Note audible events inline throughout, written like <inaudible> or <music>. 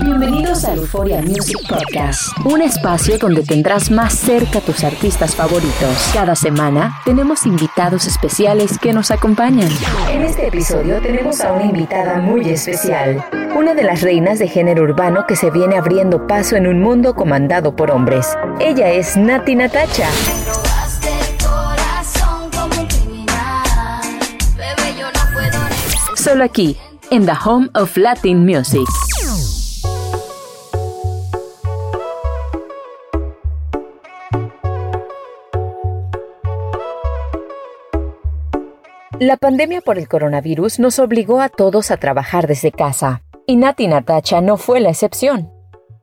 Bienvenidos a Euphoria Music Podcast, un espacio donde tendrás más cerca a tus artistas favoritos. Cada semana tenemos invitados especiales que nos acompañan. En este episodio tenemos a una invitada muy especial, una de las reinas de género urbano que se viene abriendo paso en un mundo comandado por hombres. Ella es Nati Natacha. Solo aquí, en The Home of Latin Music. La pandemia por el coronavirus nos obligó a todos a trabajar desde casa, y Nati Natacha no fue la excepción.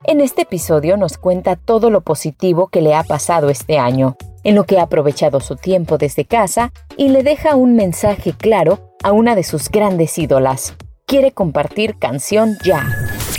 En este episodio nos cuenta todo lo positivo que le ha pasado este año, en lo que ha aprovechado su tiempo desde casa y le deja un mensaje claro a una de sus grandes ídolas. Quiere compartir canción ya.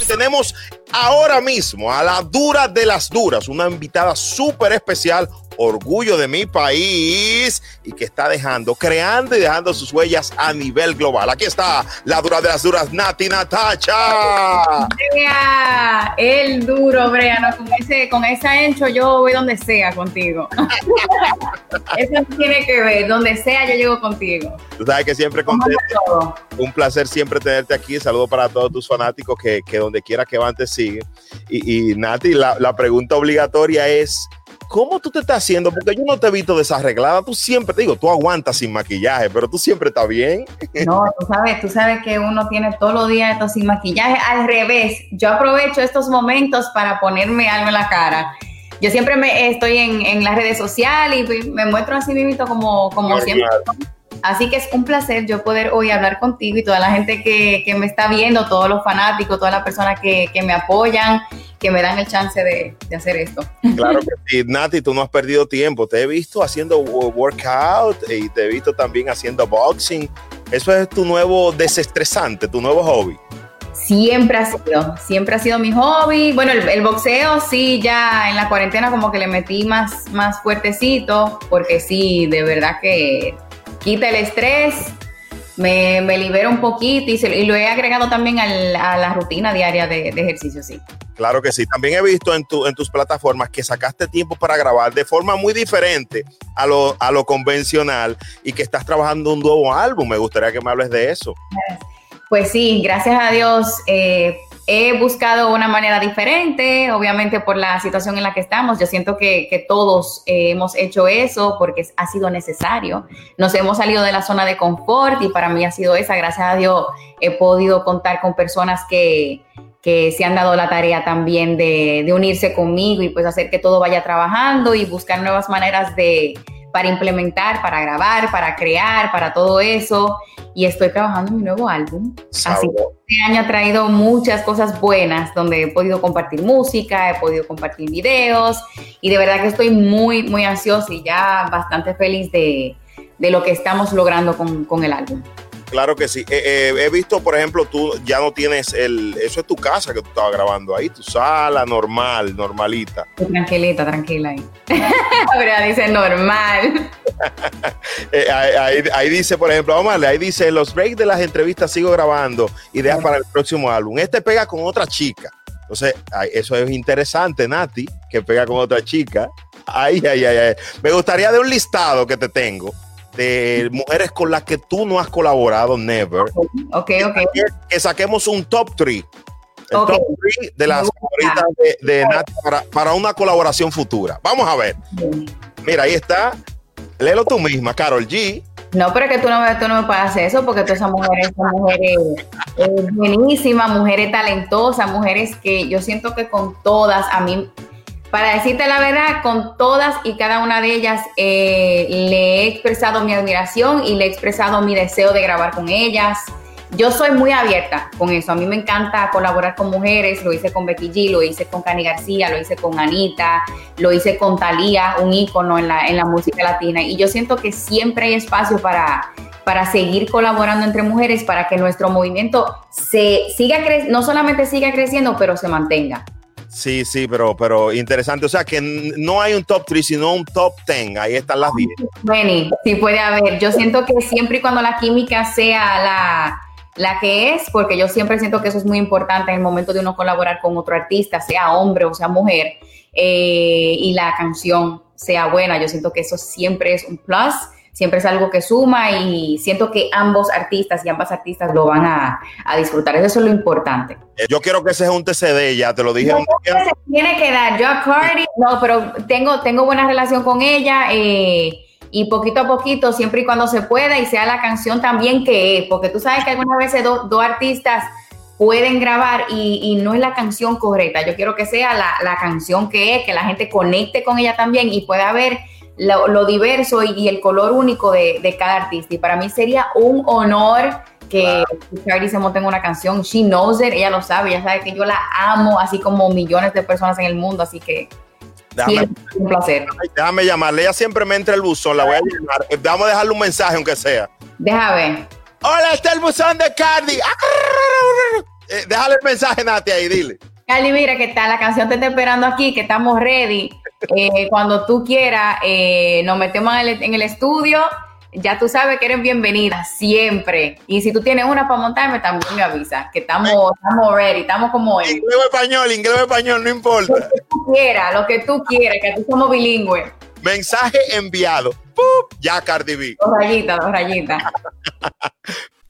Tenemos ahora mismo a la dura de las duras, una invitada súper especial, orgullo de mi país y que está dejando, creando y dejando sus huellas a nivel global. Aquí está la dura de las duras, Nati Natacha. Brea, el duro, Brea, no, con, ese, con esa ancho yo voy donde sea contigo. <laughs> Eso tiene que ver, donde sea yo llego contigo. Tú sabes que siempre contento. Un placer siempre tenerte aquí. Saludo para todos tus fanáticos que, que donde quiera que van te siguen. Y, y Nati, la, la pregunta obligatoria es ¿cómo tú te estás haciendo? Porque yo no te he visto desarreglada. Tú siempre, te digo, tú aguantas sin maquillaje, pero tú siempre estás bien. No, tú sabes, tú sabes que uno tiene todos los días esto sin maquillaje. Al revés, yo aprovecho estos momentos para ponerme algo en la cara. Yo siempre me estoy en, en las redes sociales y me muestro así mismo como, como siempre. Así que es un placer yo poder hoy hablar contigo y toda la gente que, que me está viendo, todos los fanáticos, todas las personas que, que me apoyan, que me dan el chance de, de, hacer esto. Claro que sí, Nati, tú no has perdido tiempo. Te he visto haciendo workout y te he visto también haciendo boxing. Eso es tu nuevo desestresante, tu nuevo hobby. Siempre ha sido, siempre ha sido mi hobby. Bueno, el, el, boxeo sí, ya en la cuarentena como que le metí más, más fuertecito, porque sí, de verdad que quita el estrés, me, me libera un poquito y, se, y, lo he agregado también al, a la rutina diaria de, de, ejercicio, sí. Claro que sí. También he visto en, tu, en tus plataformas que sacaste tiempo para grabar de forma muy diferente a lo, a lo convencional y que estás trabajando un nuevo álbum. Me gustaría que me hables de eso. Pues sí, gracias a Dios. Eh, he buscado una manera diferente, obviamente por la situación en la que estamos. Yo siento que, todos eh, hemos hecho eso porque ha sido necesario. Nos hemos salido de la zona de confort y para mí ha sido esa. Gracias a Dios he podido contar con personas que, que se han dado la tarea también de, de unirse conmigo y pues hacer que todo vaya trabajando y buscar nuevas maneras de, para implementar, para grabar, para crear, para todo eso. Y estoy trabajando en mi nuevo álbum. Sabor. Así que este año ha traído muchas cosas buenas, donde he podido compartir música, he podido compartir videos y de verdad que estoy muy, muy ansiosa y ya bastante feliz de, de lo que estamos logrando con, con el álbum. Claro que sí. Eh, eh, he visto, por ejemplo, tú ya no tienes el. Eso es tu casa que tú estabas grabando ahí, tu sala normal, normalita. Tranquilita, tranquila ahí. <laughs> Pero dice normal. <laughs> eh, ahí, ahí, dice, por ejemplo, vamos a ver, ahí dice: los breaks de las entrevistas sigo grabando, ideas para el próximo álbum. Este pega con otra chica. Entonces, eso es interesante, Nati, que pega con otra chica. Ay, ay, ay, ay. Me gustaría de un listado que te tengo de mujeres con las que tú no has colaborado, never. Ok, ok. Que, que saquemos un top 3. El okay. top 3 de las favoritas de, de Nati para, para, una colaboración futura. Vamos a ver. Mira, ahí está. Léelo tú misma, Carol G. No, pero que tú no, tú no me puedes hacer eso porque todas esas mujeres son mujeres eh, buenísimas, mujeres talentosas, mujeres que yo siento que con todas a mí para decirte la verdad, con todas y cada una de ellas eh, le he expresado mi admiración y le he expresado mi deseo de grabar con ellas. yo soy muy abierta con eso. A mí me encanta colaborar con mujeres. Lo hice con Becky G, lo hice con Cani García, lo hice con Anita, lo hice con Thalía, un ícono en la, en la música latina. Y yo siento que siempre hay espacio para, para seguir colaborando entre mujeres para que nuestro movimiento se siga no solamente siga creciendo, pero se mantenga. Sí, sí, pero, pero interesante. O sea, que no hay un top 3, sino un top 10. Ahí están las 10. Bueno, sí puede haber. Yo siento que siempre y cuando la química sea la, la que es, porque yo siempre siento que eso es muy importante en el momento de uno colaborar con otro artista, sea hombre o sea mujer, eh, y la canción sea buena. Yo siento que eso siempre es un plus siempre es algo que suma y siento que ambos artistas y ambas artistas lo van a, disfrutar. Eso es lo importante. Eh, yo quiero que se junte CD, ya te lo dije. se tiene que dar. Yo a Cardi, no, pero tengo, tengo buena relación con ella. Eh, y poquito a poquito, siempre y cuando se pueda y sea la canción también que es, porque tú sabes que algunas veces dos artistas pueden grabar y, no es la canción correcta. Yo quiero que sea la, la, canción que es, que la gente conecte con ella también y pueda ver lo, diverso y, el color único de, cada artista. Y para mí sería un honor que Cardi se monte en una canción. She knows it, ella lo sabe, ella sabe que yo la amo, así como millones de personas en el mundo, así que Déjame, un placer. Déjame llamarle, ella siempre me entra el buzón, la voy a llamar. Eh, vamos a dejarle un mensaje, aunque sea. Déjame. Hola, está el buzón de Cardi. Eh, déjale el mensaje, Nati, ahí, dile. Cardi, mira, que está la canción te está esperando aquí, que estamos ready. Eh, cuando tú quieras, eh, nos metemos en el, estudio. Ya tú sabes que eres bienvenida siempre. Y si tú tienes una para montarme, también me avisa, que estamos, estamos ready, estamos como en. Inglés o español, inglés o español, no importa. Lo que tú quieras, lo que tú quieras, que tú somos bilingües. Mensaje enviado. Ya, Cardi B. Dos rayitas, dos rayitas. <laughs>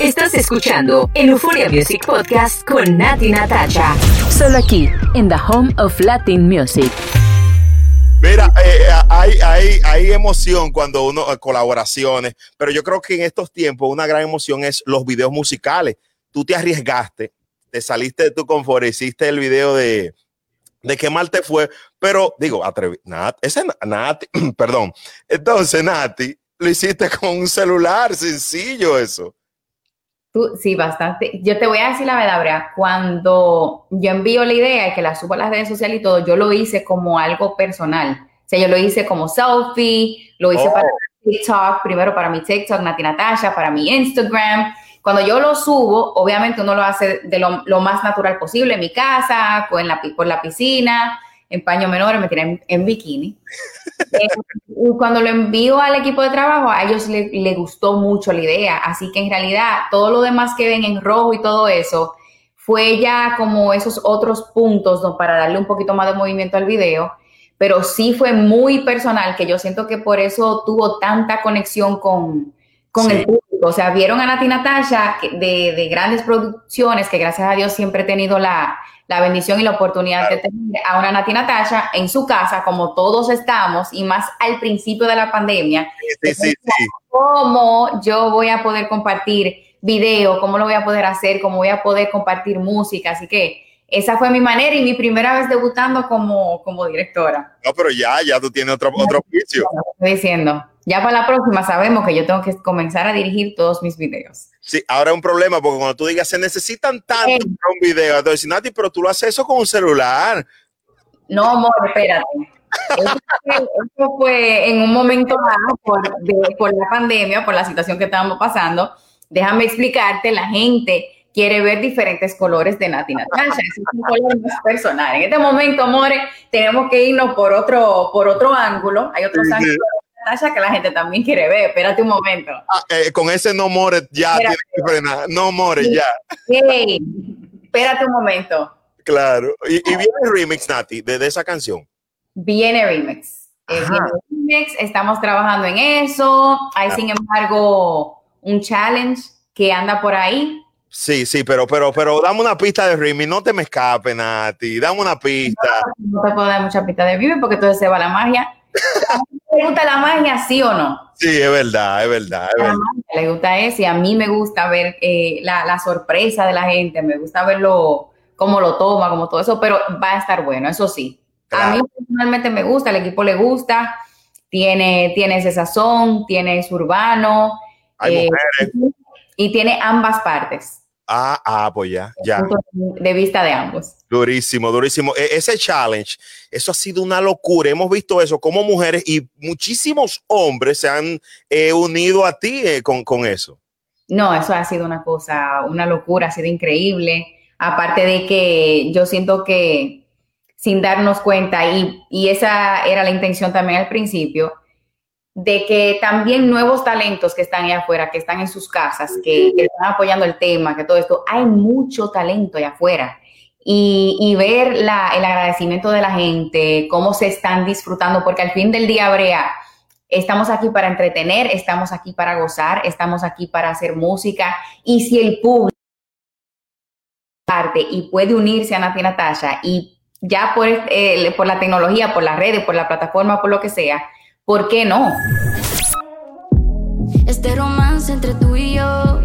Estás escuchando el Euphoria Music Podcast con Nati Natacha. Solo aquí, en The Home of Latin Music. Mira, eh, hay, hay, hay, emoción cuando uno, eh, colaboraciones, pero yo creo que en estos tiempos una gran emoción es los videos musicales. Tú te arriesgaste, te saliste de tu confort, hiciste el video de, de qué mal te fue, pero digo, atrevi, Nat, ese Nati, <clears throat> perdón. Entonces, Nati, lo hiciste con un celular, sencillo eso. Tú, sí, bastante. Yo te voy a decir la verdad, Brea. Cuando yo envío la idea y que la subo a las redes sociales y todo, yo lo hice como algo personal. O sea, yo lo hice como selfie, lo hice para oh. TikTok, primero para mi TikTok, Nati Natasha, para mi Instagram. Cuando yo lo subo, obviamente uno lo hace de lo, más natural posible, en mi casa, con la, por la piscina, en paño menor, me tiré en, bikini. Eh, cuando lo envío al equipo de trabajo, a ellos les le gustó mucho la idea. Así que en realidad, todo lo demás que ven en rojo y todo eso, fue ya como esos otros puntos ¿no? para darle un poquito más de movimiento al video. Pero sí fue muy personal, que yo siento que por eso tuvo tanta conexión con, con el público. O sea, vieron a Nati Natasha de, de grandes producciones, que gracias a Dios siempre he tenido la, la bendición y la oportunidad de tener a una Nati Natasha en su casa, como todos estamos, y más al principio de la pandemia. Sí, sí, sí. ¿Cómo yo voy a poder compartir video? ¿Cómo lo voy a poder hacer? ¿Cómo voy a poder compartir música? Así que esa fue mi manera y mi primera vez debutando como, como directora. No, pero ya, ya tú tienes otro, otro juicio. Estoy diciendo. Ya para la próxima sabemos que yo tengo que comenzar a dirigir todos mis videos. Sí, ahora es un problema porque cuando tú digas se necesitan tanto para un video, entonces Nati, pero tú lo haces eso con un celular. No, amor, espérate. Eso fue, en un momento más por, por la pandemia, por la situación que estábamos pasando. Déjame explicarte, la gente quiere ver diferentes colores de Nati Natasha. es un color más personal. En este momento, amores, tenemos que irnos por otro, por otro ángulo. Hay otros ángulos Natasha que la gente también quiere ver. Espérate un momento. Ah, eh, con ese no more ya tiene que frenar. No more ya. Hey, espérate un momento. Claro. Y, viene el remix, Nati, de, esa canción. Viene remix. Eh, viene remix. Estamos trabajando en eso. Hay, sin embargo, un challenge que anda por ahí. Sí, sí, pero, pero, pero dame una pista de Rimi, no te me escape, Nati, dame una pista. No, te puedo dar mucha pista de Rimi porque entonces se va la magia. ¿Le gusta la magia, sí o no? Sí, es verdad, es verdad. Es verdad. le gusta eso y a mí me gusta ver eh, la, la, sorpresa de la gente, me gusta verlo, cómo lo toma, como todo eso, pero va a estar bueno, eso sí. A mí personalmente me gusta, al equipo le gusta, tiene, tiene ese sazón, tiene es urbano. Hay eh, mujeres. Y tiene ambas partes. Ah, ah, pues ya, ya. De vista de ambos. Durísimo, durísimo. E ese challenge, eso ha sido una locura. Hemos visto eso como mujeres y muchísimos hombres se han eh, unido a ti eh, con, con eso. No, eso ha sido una cosa, una locura, ha sido increíble. Aparte de que yo siento que sin darnos cuenta, y, y esa era la intención también al principio, de que también nuevos talentos que están allá afuera, que están en sus casas, que, están apoyando el tema, que todo esto, hay mucho talento allá afuera. Y, ver la, el agradecimiento de la gente, cómo se están disfrutando, porque al fin del día, Brea, estamos aquí para entretener, estamos aquí para gozar, estamos aquí para hacer música, y si el público parte y puede unirse a Nati Natasha y ya por, eh, por la tecnología, por las redes, por la plataforma, por lo que sea, ¿Por qué no? Este romance entre tú y yo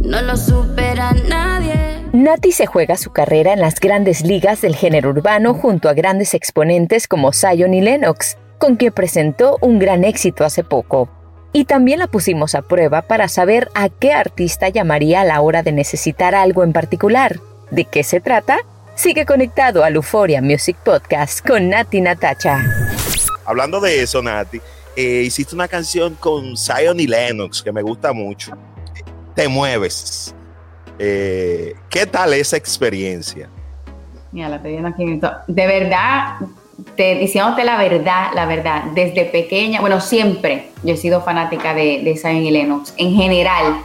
no lo supera nadie. Nati se juega su carrera en las grandes ligas del género urbano junto a grandes exponentes como Zion y Lennox, con quien presentó un gran éxito hace poco. Y también la pusimos a prueba para saber a qué artista llamaría a la hora de necesitar algo en particular. ¿De qué se trata? Sigue conectado al Euphoria Music Podcast con Nati Natacha. Hablando de eso, Nati, eh, hiciste una canción con Zion y Lennox que me gusta mucho. Te mueves. Eh, ¿Qué tal esa experiencia? Mira, la estoy aquí. De verdad, te, diciéndote la verdad, la verdad, desde pequeña, bueno, siempre yo he sido fanática de, de Zion y Lennox. En general,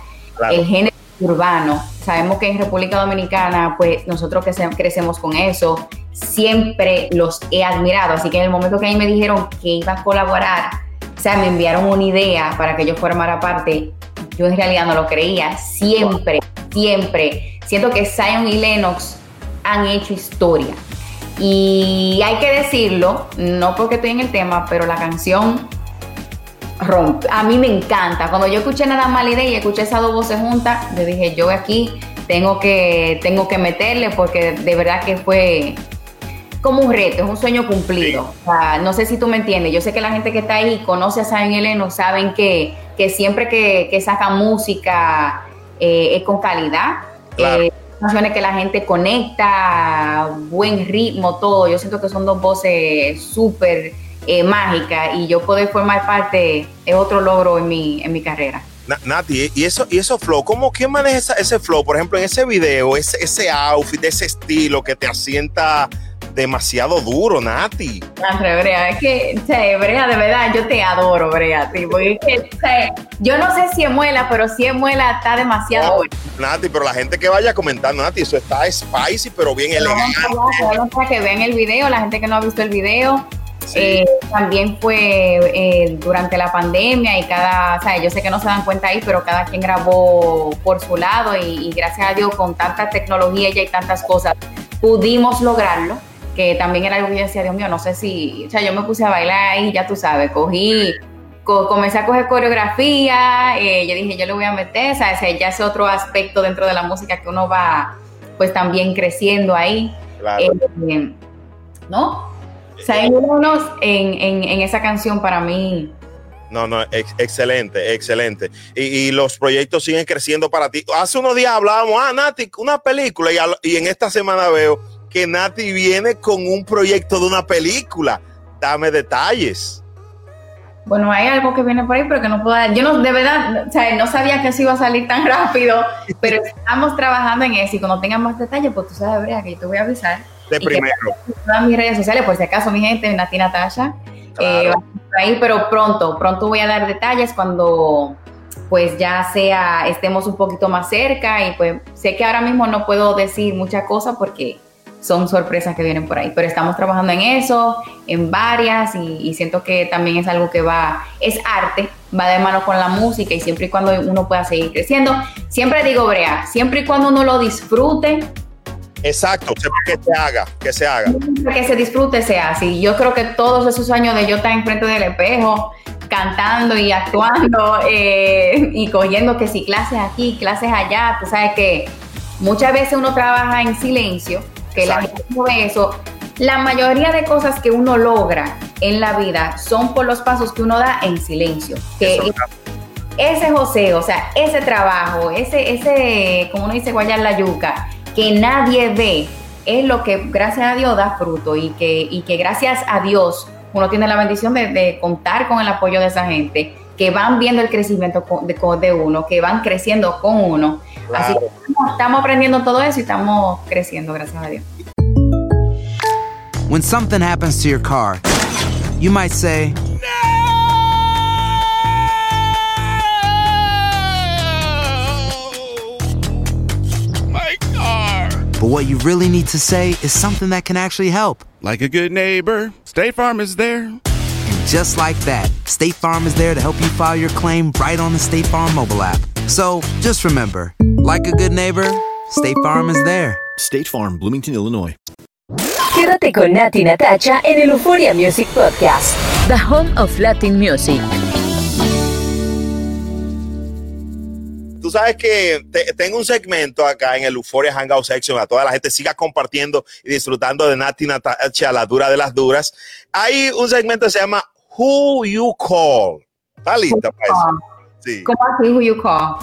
el género urbano. Sabemos que en República Dominicana, pues nosotros que crecemos con eso, siempre los he admirado. Así que en el momento que a mí me dijeron que iba a colaborar, o sea, me enviaron una idea para que yo formara parte, yo en realidad no lo creía. Siempre, siempre. Siento que Zion y Lennox han hecho historia. Y hay que decirlo, no porque estoy en el tema, pero la canción rompe. A mí me encanta. Cuando yo escuché nada más la idea y escuché esas dos voces juntas, yo dije, yo aquí tengo que, tengo que meterle porque de verdad que fue como un reto, es un sueño cumplido. no sé si tú me entiendes. Yo sé que la gente que está ahí conoce a Saben Eleno, saben que, que siempre que, que saca música eh, es con calidad. Eh, canciones que la gente conecta, buen ritmo, todo. Yo siento que son dos voces súper eh, mágica y yo poder formar parte es otro logro en mi, en mi carrera. Nati, y eso, y eso flow, ¿cómo quién maneja ese flow? Por ejemplo, en ese video, ese, ese outfit, ese estilo que te asienta demasiado duro, Nati. Brea, es que, Brea, de verdad, yo te adoro, Brea, yo no sé si es muela, pero si es muela está demasiado bueno. Nati, pero la gente que vaya comentando, Nati, eso está spicy, pero bien elegante. No, que vean el video, la gente que no ha visto el video, eh, también fue eh, durante la pandemia y cada, o sea, yo sé que no se dan cuenta ahí, pero cada quien grabó por su lado y, gracias a Dios con tanta tecnología y tantas cosas pudimos lograrlo, que también era algo que yo decía, Dios mío, no sé si, o sea, yo me puse a bailar y ya tú sabes, cogí, comencé a coger coreografía, eh, yo dije, yo le voy a meter, o sea, ya es otro aspecto dentro de la música que uno va pues también creciendo ahí. ¿No? O en, en, en, esa canción para mí. No, no, excelente, excelente. Y, los proyectos siguen creciendo para ti. Hace unos días hablábamos, ah, Nati, una película, y, en esta semana veo que Nati viene con un proyecto de una película. Dame detalles. Bueno, hay algo que viene por ahí, pero que no puedo dar. Yo no, de verdad, o sea, no sabía que eso iba a salir tan <laughs> rápido, pero estamos trabajando en eso y cuando tengan más detalles, pues tú sabes, Brea, que yo te voy a avisar de primero. Todas mis redes sociales, por si acaso, mi gente, Nati Natasha. Eh, ahí, pero pronto, pronto voy a dar detalles cuando pues ya sea estemos un poquito más cerca y pues sé que ahora mismo no puedo decir muchas cosas porque son sorpresas que vienen por ahí, pero estamos trabajando en eso, en varias y, siento que también es algo que va, es arte va de mano con la música y siempre y cuando uno pueda seguir creciendo. Siempre digo, Brea, siempre y cuando uno lo disfrute. Exacto, que se haga, que se haga. Que se disfrute sea así. Yo creo que todos esos años de yo estar enfrente del espejo, cantando y actuando eh, y cogiendo que si clases aquí, clases allá, tú sabes que muchas veces uno trabaja en silencio, que la gente no ve eso. La mayoría de cosas que uno logra en la vida son por los pasos que uno da en silencio. Que ese José, o sea, ese trabajo, ese, ese, como uno dice, guayar la yuca, que nadie ve, es lo que gracias a Dios da fruto y que, y que gracias a Dios uno tiene la bendición de, contar con el apoyo de esa gente que van viendo el crecimiento de, de uno, que van creciendo con uno. Así que estamos, aprendiendo todo eso y estamos creciendo, gracias a Dios. When something happens to your car, you might say, what you really need to say is something that can actually help. Like a good neighbor, State Farm is there. And just like that, State Farm is there to help you file your claim right on the State Farm mobile app. So just remember, like a good neighbor, State Farm is there. State Farm, Bloomington, Illinois. Quédate con Nati Natacha en el Euphoria Music Podcast, The Home of Latin Music. Sabes que tengo un segmento acá en el Euphoria Hangout Section. A toda la gente siga compartiendo y disfrutando de Nati Natacha, la dura de las duras. Hay un segmento que se llama Who You Call. ¿Está lista? Sí. ¿Cómo así Who You Call?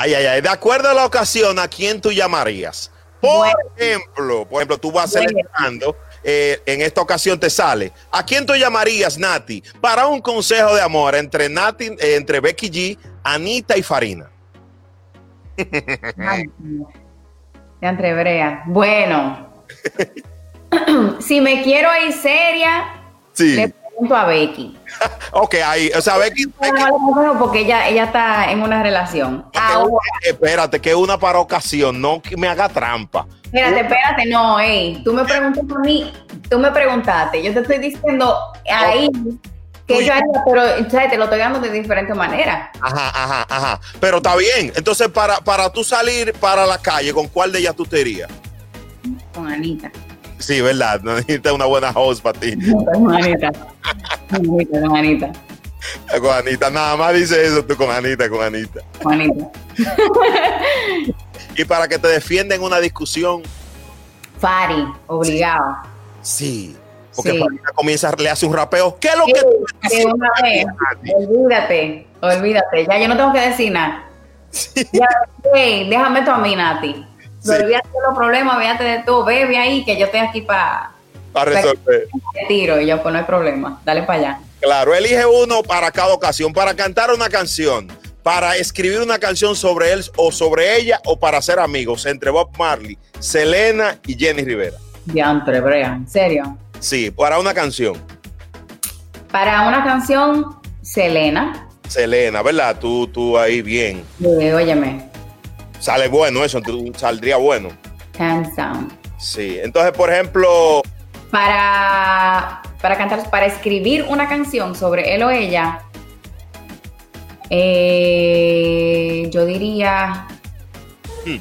Ay, ay, ay. De acuerdo a la ocasión, ¿a quién tú llamarías? Por ejemplo, por ejemplo, tú vas seleccionando eh, en esta ocasión te sale. ¿A quién tú llamarías, Nati, para un consejo de amor entre Nati, eh, entre Becky G, Anita y Farina? de entre Bueno, <laughs> si me quiero ir seria, le pregunto a Becky. <laughs> ok, ahí, o sea, Becky. porque ella, ella está en una relación. espérate, que una para ocasión, no que me haga trampa. Espérate, espérate, no, ey, tú me preguntas a mí, tú me preguntaste, yo te estoy diciendo ahí que yo haría, pero ¿sabes? te lo estoy dando de diferente manera. Ajá, ajá, ajá. Pero está bien. Entonces, para, para tú salir para la calle, ¿con cuál de ellas tú te irías? Con Anita. Sí, ¿verdad? No <laughs> necesitas una buena host para ti. con Anita. con Anita. Con Anita. Nada más dice eso tú con Anita, con Anita. Con Anita. y para que te defienda en una discusión. Fari, obligado. Sí. Porque sí. comienza, le hace un rapeo. ¿Qué es lo que tú que una vez, Olvídate, olvídate. Ya yo no tengo que decir nada. Ya, hey, déjame tú a mí, Nati. Sí. Olvídate de los problemas, véate de todo. Bebe ahí, que yo estoy aquí para para resolver. tiro y yo, pues no hay problema. Dale para allá. Claro, elige uno para cada ocasión, para cantar una canción para escribir una canción sobre él o sobre ella o para ser amigos entre Bob Marley, Selena y Jenny Rivera. Diantre, Brea, ¿en serio? Sí, para una canción. Para una canción, Selena. Selena, ¿verdad? Tú, tú ahí bien. Sí, óyeme. Sale bueno eso, saldría bueno. Hands down. Sí, entonces, por ejemplo... Para, para cantar, para escribir una canción sobre él o ella, eh, yo diría. Hmm.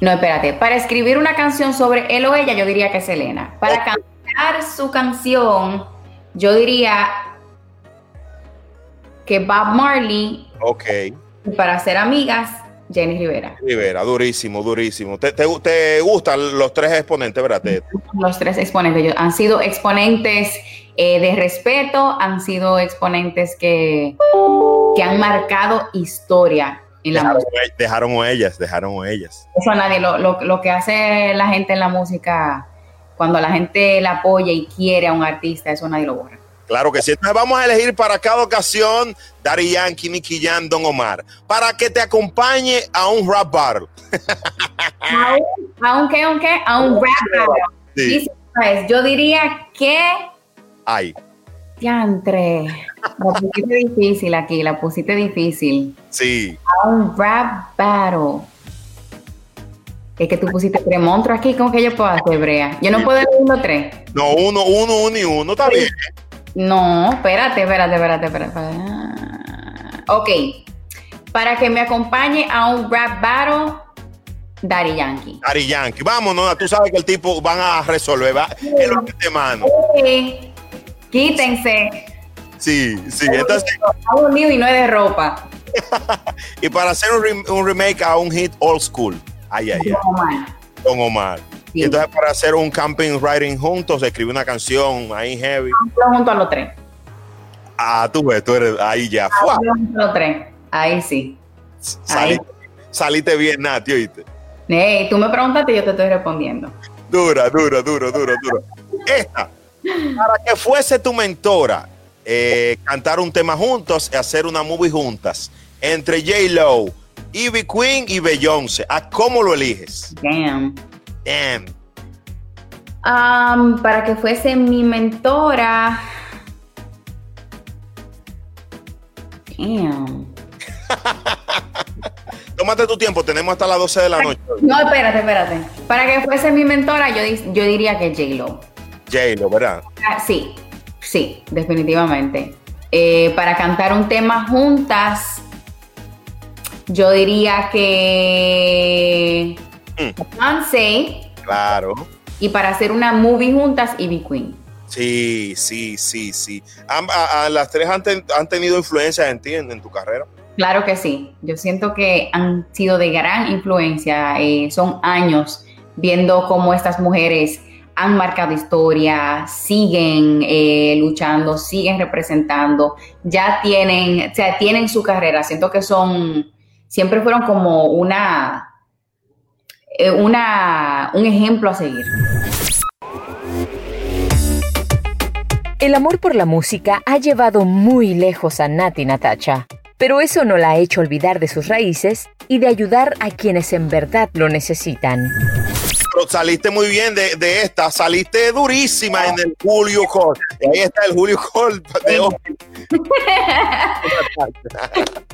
No, espérate. Para escribir una canción sobre él o ella, yo diría que es Elena. Para cantar su canción, yo diría que Bob Marley. Ok. Y para ser amigas, Jenny Rivera. Rivera, durísimo, durísimo. ¿Te, gustan los tres exponentes, verdad? Los tres exponentes. Han sido exponentes eh, de respeto, han sido exponentes que, que han marcado historia en la música. Dejaron ellas, dejaron ellas. Eso a nadie, lo, lo, que hace la gente en la música, cuando la gente la apoya y quiere a un artista, eso nadie lo borra. Claro que sí. Entonces vamos a elegir para cada ocasión Dari Yankee, Nicky Jan, Don Omar, para que te acompañe a un rap battle. ¿A un, qué, a un qué? A un rap battle. Sí. Yo diría que Ay. Diantre. La pusiste difícil aquí, la pusiste difícil. Sí. A un rap battle. Es que tú pusiste tres monstruos aquí, ¿cómo que yo puedo hacer, Brea? Yo no puedo elegir uno tres. No, uno, uno, uno y uno, está bien. No, espérate, espérate, espérate, espérate. Ok. Para que me acompañe a un rap battle, Daddy Yankee. Ari Yankee, vámonos, tú sabes que el tipo van a resolver, va, es lo que te mano. Sí. Quítense. Sí, sí, entonces, Algo mío y no es de ropa. <laughs> y para hacer un, rem- un remake a un hit old school, ay, ay, ay, No, man. con Omar. Sí. Y entonces para hacer un camping riding juntos, escribir una canción ahí heavy. Junto a los tres. Ah, tú ves, tú eres ahí ya. Yo junto a los tres. Ahí sí. Saliste, saliste bien, Nati, oíste. Hey, tú me preguntaste y yo te estoy respondiendo. Dura, dura, dura, dura, dura. Esta, para que fuese tu mentora, eh, cantar un tema juntos y hacer una movie juntas entre J-Lo, Ivy Queen y Beyoncé. ¿A cómo lo eliges? Damn. Damn. Um, para que fuese mi mentora. Damn. <laughs> Tómate tu tiempo, tenemos hasta las 12 de la noche. No, espérate, espérate. Para que fuese mi mentora, yo, yo diría que J-Lo. J-Lo, ¿verdad? Ah, sí, sí, definitivamente. Eh, para cantar un tema juntas, yo diría que Beyoncé. Claro. Y para hacer una movie juntas, Ivy Queen. Sí, sí, sí, sí. A- a- las tres han, ten- han tenido influencia en ti, en, en tu carrera. Claro que sí. Yo siento que han sido de gran influencia. eh, son años viendo cómo estas mujeres han marcado historia, siguen eh, luchando, siguen representando, ya tienen, o sea, tienen su carrera. Siento que son, siempre fueron como una, una, un ejemplo a seguir. El amor por la música ha llevado muy lejos a Nati Natacha, pero eso no la ha hecho olvidar de sus raíces y de ayudar a quienes en verdad lo necesitan. Pero saliste muy bien de, de esta, saliste durísima en el Julio Call. Y ahí está el Julio Call de hoy. <laughs>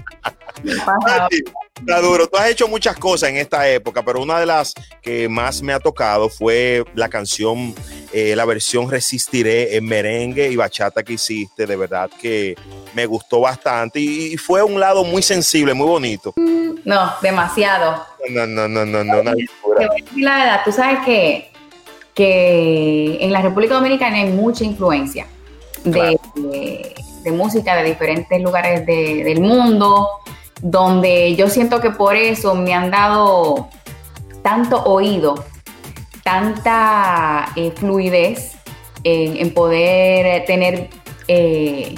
<laughs> Nati, Está duro. Tú has hecho muchas cosas en esta época, pero una de las que más me ha tocado fue la canción, eh, la versión Resistiré en merengue y bachata que hiciste. De verdad que me gustó bastante y, y fue un lado muy sensible, muy bonito. No, demasiado. No, no, no, no, no. una Te voy a decir la verdad, tú sabes que, que en la República Dominicana hay mucha influencia de, de- de música de diferentes lugares de- del mundo, donde yo siento que por eso me han dado tanto oído, tanta eh, fluidez en, en poder tener eh,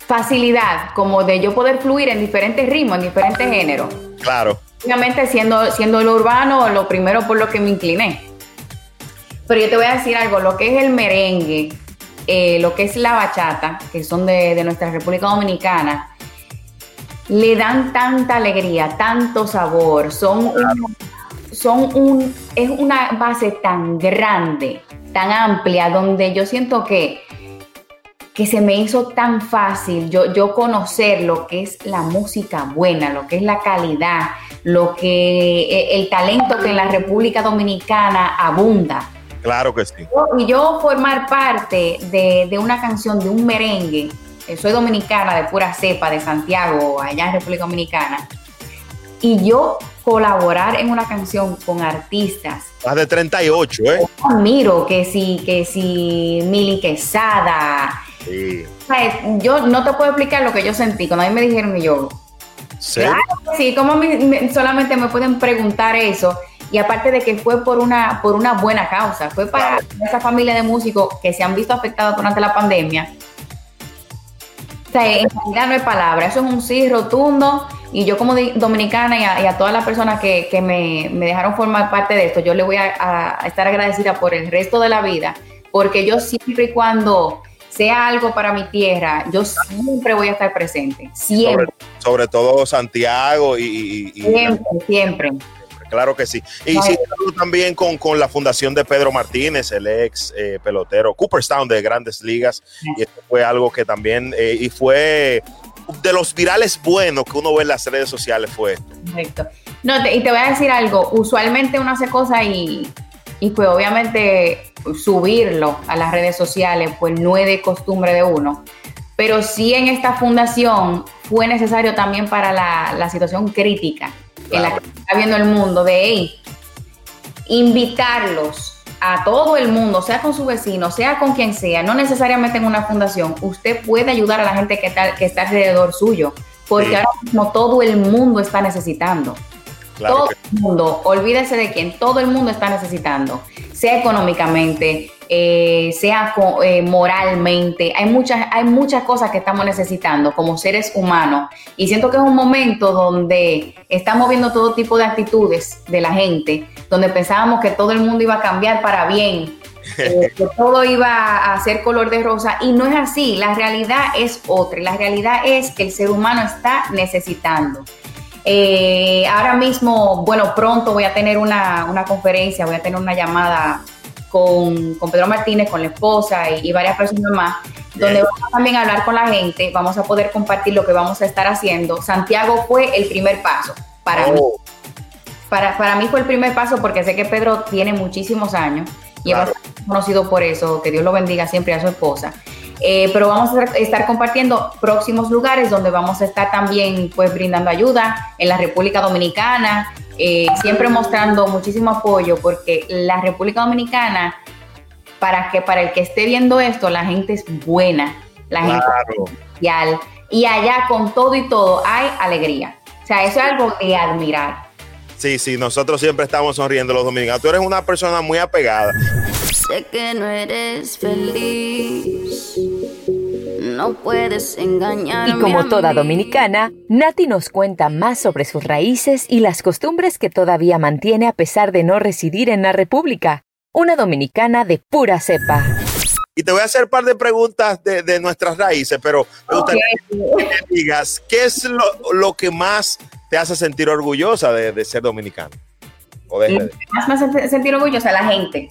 facilidad como de yo poder fluir en diferentes ritmos, en diferentes géneros. Claro. Obviamente siendo, siendo lo urbano lo primero por lo que me incliné. Pero yo te voy a decir algo, lo que es el merengue, eh, lo que es la bachata, que son de, de nuestra República Dominicana, le dan tanta alegría, tanto sabor, son, un- son un, es una base tan grande, tan amplia, donde yo siento que, que se me hizo tan fácil yo, yo conocer lo que es la música buena, lo que es la calidad, lo que eh, el talento que en la República Dominicana abunda. Claro que sí. Y yo formar parte de, de una canción, de un merengue, soy dominicana de pura cepa, de Santiago, allá en República Dominicana, y yo colaborar en una canción con artistas Más de 38, ¿eh? admiro que si, que si Mili Quesada. Sí. ¿sabes? Yo no te puedo explicar lo que yo sentí cuando a mí me dijeron y yo. Sí. Claro que sí, como solamente me pueden preguntar eso. Y aparte de que fue por una, por una buena causa, fue para esa familia de músicos que se han visto afectados durante la pandemia. O sea, en realidad no es palabra, eso es un sí rotundo. Y yo como dominicana y a, y a todas las personas que, que me, me dejaron formar parte de esto, yo le voy a, estar agradecida por el resto de la vida, porque yo siempre y cuando sea algo para mi tierra, yo siempre voy a estar presente, siempre, Sobre, sobre todo Santiago y, y- y- siempre, siempre. Claro que sí. Y algo también con, con la fundación de Pedro Martínez, el ex eh, pelotero Cooperstown de Grandes Ligas. Y esto fue algo que también, eh, y fue de los virales buenos que uno ve en las redes sociales fue. esto. Correcto. No, te- y te voy a decir algo, usualmente uno hace cosas y, y pues obviamente subirlo a las redes sociales pues no es de costumbre de uno, pero sí en esta fundación fue necesario también para la, la situación crítica en la que está viendo el mundo de hey, invitarlos a todo el mundo, sea con su vecino, sea con quien sea, no necesariamente en una fundación, usted puede ayudar a la gente que está, que está alrededor suyo, porque Sí. ahora mismo todo el mundo está necesitando. Claro todo que- el mundo, olvídese de quién, todo el mundo está necesitando, sea económicamente, eh, sea eh, moralmente, hay muchas, hay muchas cosas que estamos necesitando como seres humanos. Y siento que es un momento donde estamos viendo todo tipo de actitudes de la gente, donde pensábamos que todo el mundo iba a cambiar para bien, <laughs> eh, que todo iba a ser color de rosa. Y no es así, la realidad es otra, la realidad es que el ser humano está necesitando. Eh, ahora mismo, bueno, pronto voy a tener una, una conferencia, voy a tener una llamada con, con Pedro Martínez, con la esposa y, y varias personas más, donde Bien. vamos también a hablar con la gente, vamos a poder compartir lo que vamos a estar haciendo. Santiago fue el primer paso para mí. Oh, Para, para mí fue el primer paso porque sé que Pedro tiene muchísimos años y Claro. es conocido por eso, que Dios lo bendiga siempre a su esposa. Eh, pero vamos a estar compartiendo próximos lugares donde vamos a estar también pues brindando ayuda en la República Dominicana, eh, siempre mostrando muchísimo apoyo porque la República Dominicana, para que para el que esté viendo esto, la gente es buena, la gente claro. es especial y allá con todo y todo hay alegría. O sea, eso es algo de admirar. Sí, sí, nosotros siempre estamos sonriendo los dominicanos. Tú eres una persona muy apegada. Sé que no eres feliz. No puedes engañarme. Y como toda dominicana, Nati nos cuenta más sobre sus raíces y las costumbres que todavía mantiene a pesar de no residir en la República. Una dominicana de pura cepa. Y te voy a hacer un par de preguntas de, de nuestras raíces, pero me gustaría que me digas, ¿qué es lo, lo que más te hace sentir orgullosa de, de ser dominicano? O de- Lo que más me hace sentir orgullosa la gente.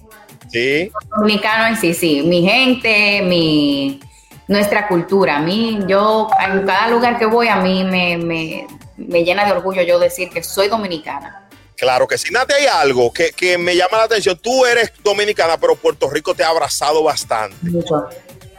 sí, Dominicano en sí, sí. Mi gente, mi, nuestra cultura. A mí, yo, en cada lugar que voy, a mí me, me, me llena de orgullo yo decir que soy dominicana. claro que sí. Nati, hay algo que, que me llama la atención. Tú eres dominicana, pero Puerto Rico te ha abrazado bastante. Mucho.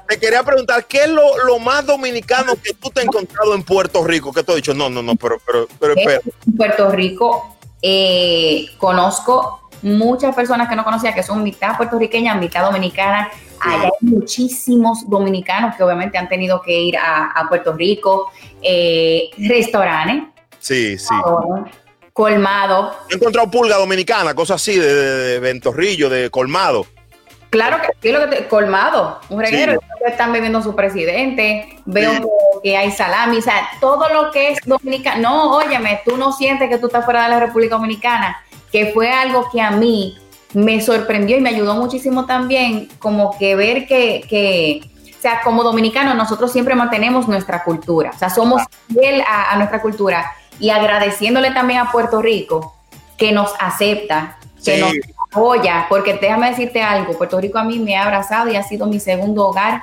Te quería preguntar, ¿qué es lo, lo más dominicano que tú te has encontrado en Puerto Rico? Que tú has dicho, no, no, no, pero, pero, pero, espera. En Puerto Rico eh, conozco muchas personas que no conocía que son mitad puertorriqueñas, mitad dominicana. Allá hay muchísimos dominicanos que obviamente han tenido que ir a, a Puerto Rico, eh, restaurantes, Sí, sí. colmado. He encontrado pulga dominicana, cosas así, de, de, de ventorrillo, de colmado. Claro que sí, lo que te- colmado, un reguero. Sí. Están bebiendo su presidente, veo Sí. que hay salami, o sea, todo lo que es dominicano. No, óyeme, tú no sientes que tú estás fuera de la República Dominicana, que fue algo que a mí me sorprendió y me ayudó muchísimo también, como que ver que, que o sea, como dominicanos nosotros siempre mantenemos nuestra cultura, o sea, somos fiel a, a nuestra cultura y agradeciéndole también a Puerto Rico que nos acepta, que Sí. nos apoya, porque déjame decirte algo, Puerto Rico a mí me ha abrazado y ha sido mi segundo hogar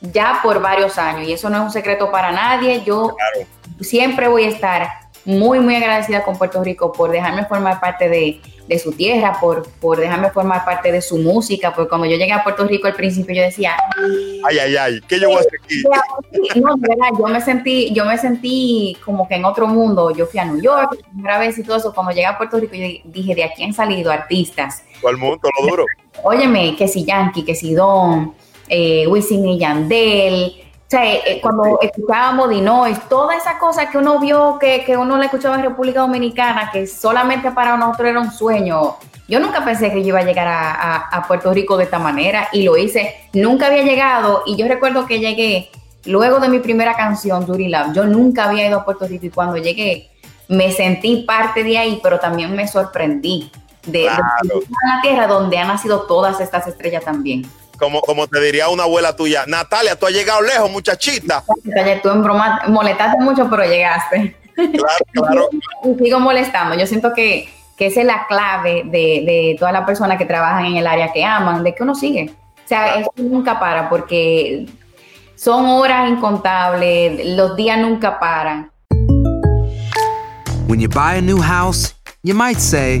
ya por varios años y eso no es un secreto para nadie, yo Claro. siempre voy a estar muy, muy agradecida con Puerto Rico por dejarme formar parte de, de su tierra, por, por dejarme formar parte de su música, porque cuando yo llegué a Puerto Rico al principio yo decía, Ay, ay, ay, ¿qué yo voy a hacer aquí? <laughs> no, verdad, yo me sentí, yo me sentí como que en otro mundo. Yo fui a New York, la primera vez y todo eso. Cuando llegué a Puerto Rico, yo dije, ¿de aquí han salido artistas? El mundo, lo duro. Óyeme, que si Yankee, que si Don, eh, Wisin y Yandel. O sea, eh, eh, cuando escuchábamos Dinois, toda esa cosa que uno vio, que, que uno le escuchaba en República Dominicana, que solamente para nosotros era un sueño. Yo nunca pensé que yo iba a llegar a, a- a Puerto Rico de esta manera y lo hice. Nunca había llegado y yo recuerdo que llegué luego de mi primera canción, Duty Love. Yo nunca había ido a Puerto Rico y cuando llegué me sentí parte de ahí, pero también me sorprendí de, la tierra donde han nacido todas estas estrellas también. Como, como te diría una abuela tuya, Natalia, tú has llegado lejos, muchachita. Tú en broma molestaste mucho, pero llegaste. Claro, claro. <laughs> Y sigo molestando. Yo siento que, que esa es la clave de, de todas las personas que trabajan en el área que aman, de que uno sigue. O sea, eso nunca para, porque son horas incontables, los días nunca paran. When you buy a new house, you might say,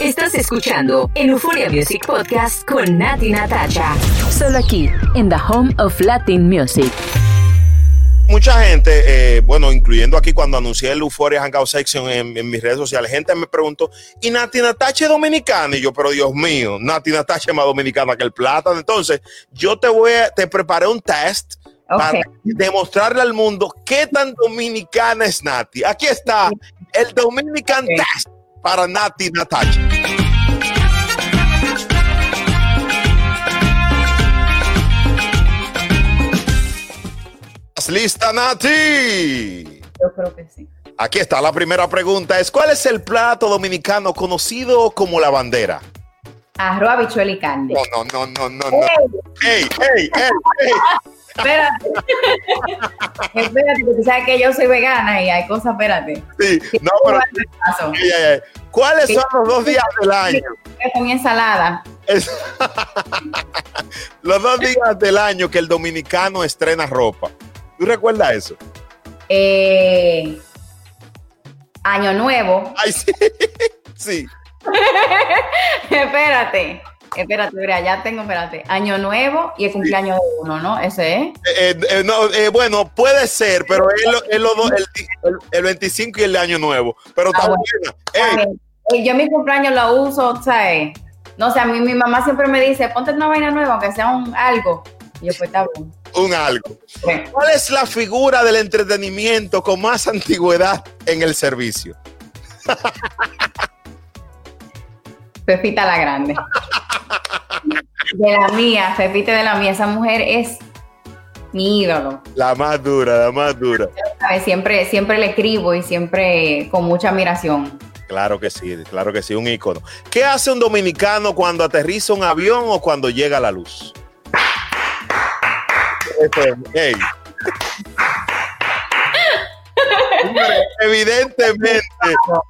Estás escuchando el Euphoria Music Podcast con Nati Natasha. Solo aquí, en the home of Latin music. Mucha gente, eh, bueno, incluyendo aquí cuando anuncié el Euphoria Hangout Section en, en mis redes sociales, gente me preguntó, ¿y Nati Natacha es dominicana? Y yo, pero Dios mío, Nati Natacha es más dominicana que el plátano. Entonces, yo te voy a, te preparé un test para demostrarle al mundo qué tan dominicana es Nati. Aquí está el Dominican. Test para Nati Natacha. ¿Estás lista, Nati? Yo creo que sí. Aquí está la primera pregunta. Es ¿cuál es el plato dominicano conocido como la bandera? Arroz, habichuela y carne. No, no, no, no, no, no. ¡Ey, ey, ey, ey! Espérate. <laughs> espérate, porque tú sabes que yo soy vegana y hay cosas, espérate. Sí, no, pero. ¿cuáles son los dos días del año? Con ensalada. Es- <laughs> los dos días del año que el dominicano estrena ropa. ¿Tú recuerdas eso? Eh, año nuevo. Ay, sí. <laughs> Sí. espérate. Espérate, mira, ya tengo, espérate. Año nuevo y el cumpleaños de uno, ¿no? Ese es. Eh, eh, eh, no, eh, bueno, puede ser, pero es lo- es el, el- el 25 y el de año nuevo. Pero está Ah, bueno. buena. Está Ey. Eh, Yo mi cumpleaños lo uso, ¿sabes? No sé, a mí mi mamá siempre me dice, ponte una vaina nueva, aunque sea un algo. Y yo, pues está bien. un algo. Bueno, ¿Cuál es la figura del entretenimiento con más antigüedad en el servicio? <laughs> Pepita la Grande. De la mía, Pepita de la mía. Esa mujer es mi ídolo. La más dura, la más dura. Siempre, siempre le escribo y siempre con mucha admiración. Claro que sí, claro que sí, un ícono. ¿Qué hace un dominicano cuando aterriza un avión o cuando llega la luz? Eso es, ey. <laughs> Señores, Evidentemente,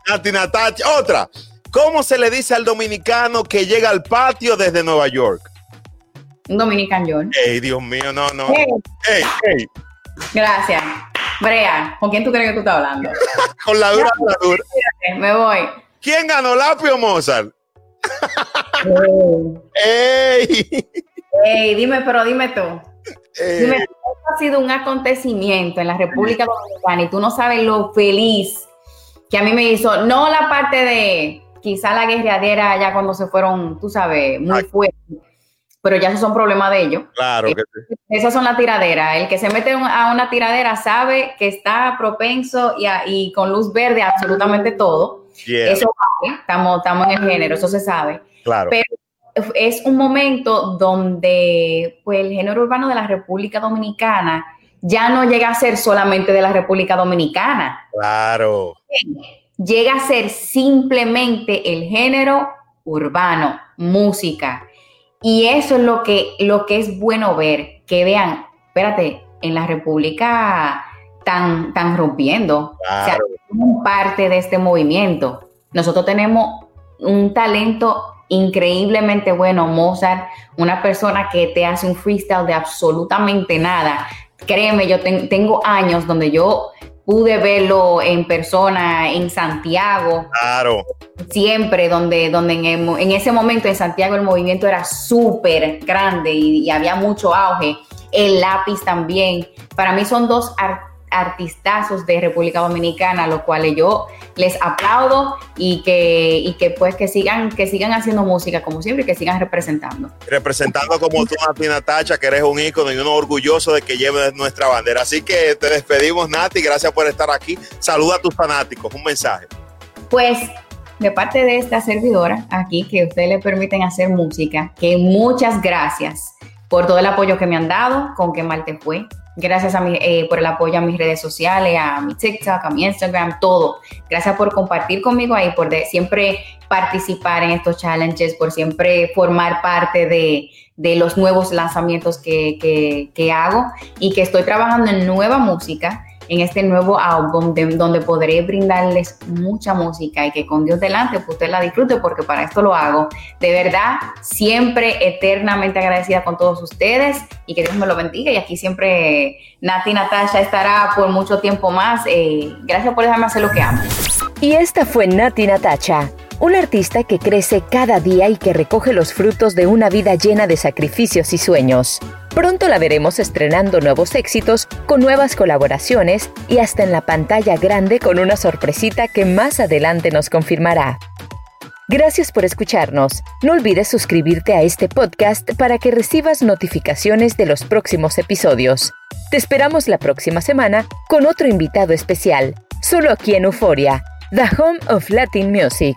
Nati Natacha. Otra. ¿Cómo se le dice al dominicano que llega al patio desde Nueva York? Un Dominican John. Ey, Dios mío, no, no. Hey, Ey, ey. gracias. Brea, ¿con quién tú crees que tú estás hablando? <laughs> Con la dura, la dura. Me voy. ¿Quién ganó Lapio o Mozart? <laughs> ¡Ey! Ey, dime, pero dime tú. Ey. Dime, esto ha sido un acontecimiento en la República Dominicana y tú no sabes lo feliz que a mí me hizo, no la parte de quizá la guerreadera ya cuando se fueron, tú sabes, muy fuerte, pero ya esos son problemas de ellos. Claro que sí. Esas son las tiraderas. El que se mete a una tiradera sabe que está propenso y, a- y con luz verde a absolutamente todo. Yeah, Eso vale, estamos, estamos en el género, eso se sabe claro. pero es un momento donde pues, el género urbano de la República Dominicana ya no llega a ser solamente de la República Dominicana, Claro. Llega a ser simplemente el género urbano, música. Y eso es lo que, lo que es bueno ver, que vean, espérate, en la República tan, tan rompiendo. O sea, somos parte de este movimiento. Nosotros tenemos un talento increíblemente bueno, Mozart, una persona que te hace un freestyle de absolutamente nada. Créeme, yo ten- tengo años donde yo pude verlo en persona en Santiago, Claro. siempre, donde, donde en, el mo- en ese momento en Santiago el movimiento era súper grande y, y había mucho auge. El lápiz también. Para mí son dos artistazos de República Dominicana, los cuales yo les aplaudo y que, y que pues que sigan, que sigan haciendo música como siempre y que sigan representando. Representando como tú, Nati Natacha, que eres un ícono y uno orgulloso de que lleves nuestra bandera. Así que te despedimos, Nati. Gracias por estar aquí. Saluda a tus fanáticos. Un mensaje. Pues de parte de esta servidora aquí, que ustedes le permiten hacer música, que muchas gracias por todo el apoyo que me han dado, con que mal te fue, Gracias a mi, eh, por el apoyo a mis redes sociales, a mi TikTok, a mi Instagram, todo. Gracias por compartir conmigo ahí, por siempre participar en estos challenges, por siempre formar parte de, de los nuevos lanzamientos que, que, que hago y que estoy trabajando en nueva música en este nuevo álbum donde podré brindarles mucha música y que con Dios delante pues, usted la disfrute porque para esto lo hago. De verdad, siempre eternamente agradecida con todos ustedes y que Dios me lo bendiga y aquí siempre Nati Natasha estará por mucho tiempo más. Eh, gracias por dejarme hacer lo que amo. Y esta fue Nati Natasha un artista que crece cada día y que recoge los frutos de una vida llena de sacrificios y sueños. Pronto la veremos estrenando nuevos éxitos, con nuevas colaboraciones y hasta en la pantalla grande con una sorpresita que más adelante nos confirmará. Gracias por escucharnos. No olvides suscribirte a este podcast para que recibas notificaciones de los próximos episodios. Te esperamos la próxima semana con otro invitado especial, solo aquí en Euforia The Home of Latin Music.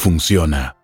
funciona.